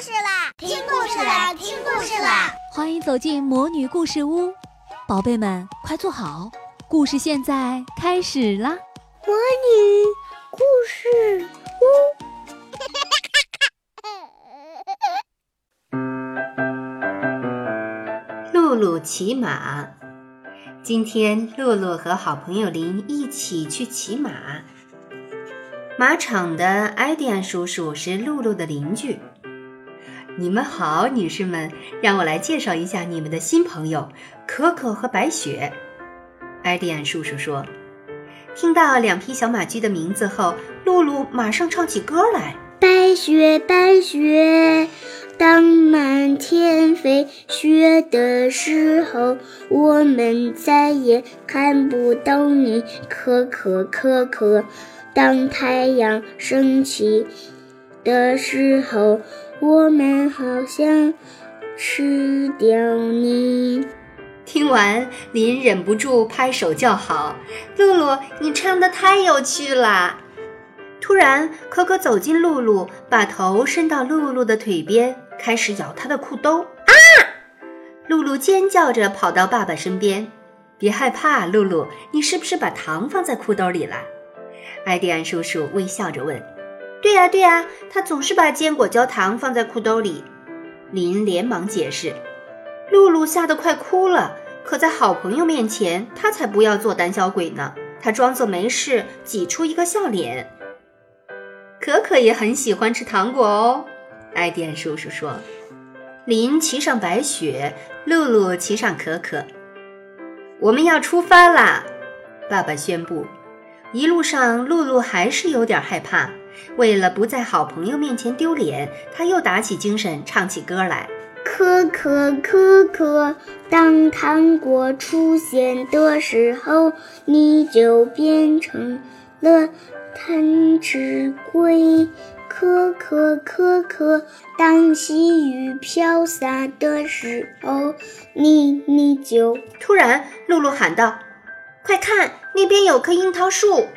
事啦！听故事啦！听故事啦！欢迎走进魔女故事屋，宝贝们快坐好，故事现在开始啦！魔女故事屋。露露骑马。今天，露露和好朋友林一起去骑马。马场的埃迪安叔叔是露露的邻居。你们好，女士们，让我来介绍一下你们的新朋友可可和白雪。艾迪安叔叔说：“听到两匹小马驹的名字后，露露马上唱起歌来：白雪，白雪，当满天飞，雪的时候，我们再也看不到你，可可可可。”当太阳升起的时候，我们好像吃掉你。听完，林忍不住拍手叫好：“露露，你唱的太有趣了！”突然，可可走进露露，把头伸到露露的腿边，开始咬她的裤兜。啊！露露尖叫着跑到爸爸身边：“别害怕，露露，你是不是把糖放在裤兜里了？”艾迪安叔叔微笑着问：“对呀，对呀，他总是把坚果焦糖放在裤兜里。”林连忙解释。露露吓得快哭了，可在好朋友面前，他才不要做胆小鬼呢。他装作没事，挤出一个笑脸。可可也很喜欢吃糖果哦，艾迪安叔叔说。林骑上白雪，露露骑上可可，我们要出发啦！爸爸宣布。一路上，露露还是有点害怕。为了不在好朋友面前丢脸，他又打起精神唱起歌来：可可可可，当糖果出现的时候，你就变成了贪吃鬼。可可可可，当细雨飘洒的时候，你你就……突然，露露喊道。快看，那边有棵樱桃树，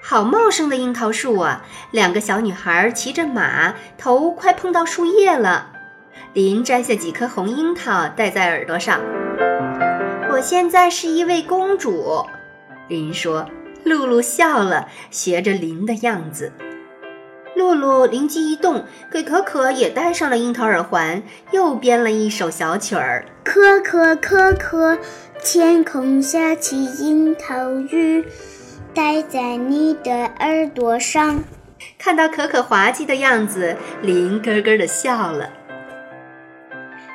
好茂盛的樱桃树啊！两个小女孩骑着马，头快碰到树叶了。林摘下几颗红樱桃，戴在耳朵上。我现在是一位公主，林说。露露笑了，学着林的样子。露露灵机一动，给可可也戴上了樱桃耳环，又编了一首小曲儿。可可可可。天空下起樱桃雨，戴在你的耳朵上。看到可可滑稽的样子，林咯咯的笑了。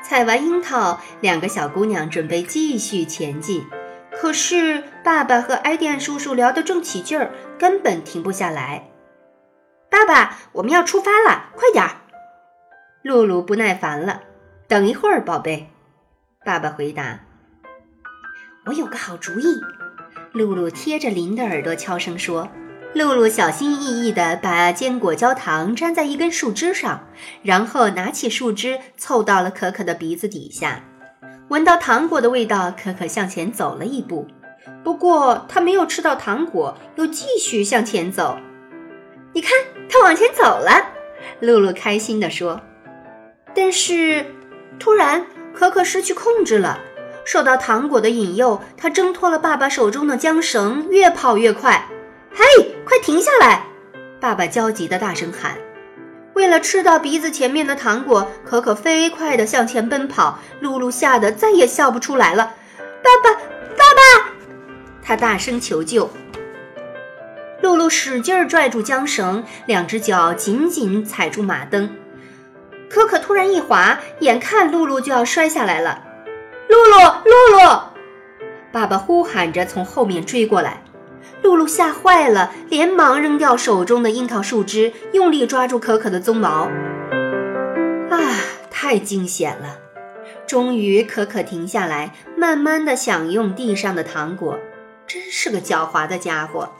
采完樱桃，两个小姑娘准备继续前进。可是爸爸和埃迪安叔叔聊得正起劲儿，根本停不下来。爸爸，我们要出发了，快点儿！露露不耐烦了。等一会儿，宝贝。爸爸回答。我有个好主意，露露贴着林的耳朵悄声说。露露小心翼翼地把坚果焦糖粘在一根树枝上，然后拿起树枝凑到了可可的鼻子底下。闻到糖果的味道，可可向前走了一步。不过他没有吃到糖果，又继续向前走。你看，他往前走了，露露开心地说。但是，突然，可可失去控制了。受到糖果的引诱，他挣脱了爸爸手中的缰绳，越跑越快。嘿，快停下来！爸爸焦急地大声喊。为了吃到鼻子前面的糖果，可可飞快地向前奔跑。露露吓得再也笑不出来了。爸爸，爸爸！他大声求救。露露使劲拽住缰绳，两只脚紧紧踩住马蹬。可可突然一滑，眼看露露就要摔下来了。露露！爸爸呼喊着从后面追过来，露露吓坏了，连忙扔掉手中的樱桃树枝，用力抓住可可的鬃毛。啊，太惊险了！终于，可可停下来，慢慢的享用地上的糖果，真是个狡猾的家伙。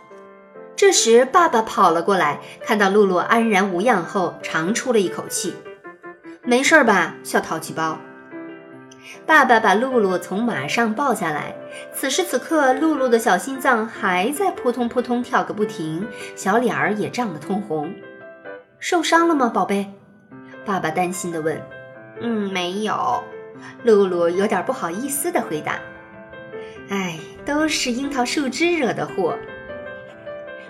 这时，爸爸跑了过来，看到露露安然无恙后，长出了一口气：“没事吧，小淘气包？”爸爸把露露从马上抱下来。此时此刻，露露的小心脏还在扑通扑通跳个不停，小脸儿也涨得通红。受伤了吗，宝贝？爸爸担心地问。嗯，没有。露露有点不好意思地回答。哎，都是樱桃树枝惹的祸。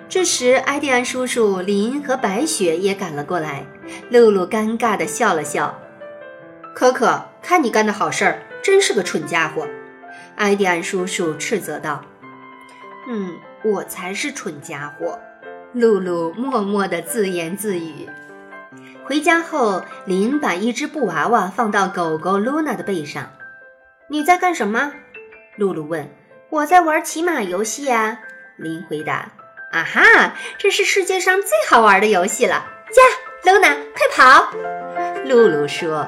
这时，埃蒂安叔叔、林和白雪也赶了过来。露露尴尬地笑了笑。可可，看你干的好事儿，真是个蠢家伙！埃迪安叔叔斥责道。嗯，我才是蠢家伙。露露默默地自言自语。回家后，林把一只布娃娃放到狗狗露娜的背上。你在干什么？露露问。我在玩骑马游戏呀。林回答。啊哈，这是世界上最好玩的游戏了！呀，露娜，快跑！露露说。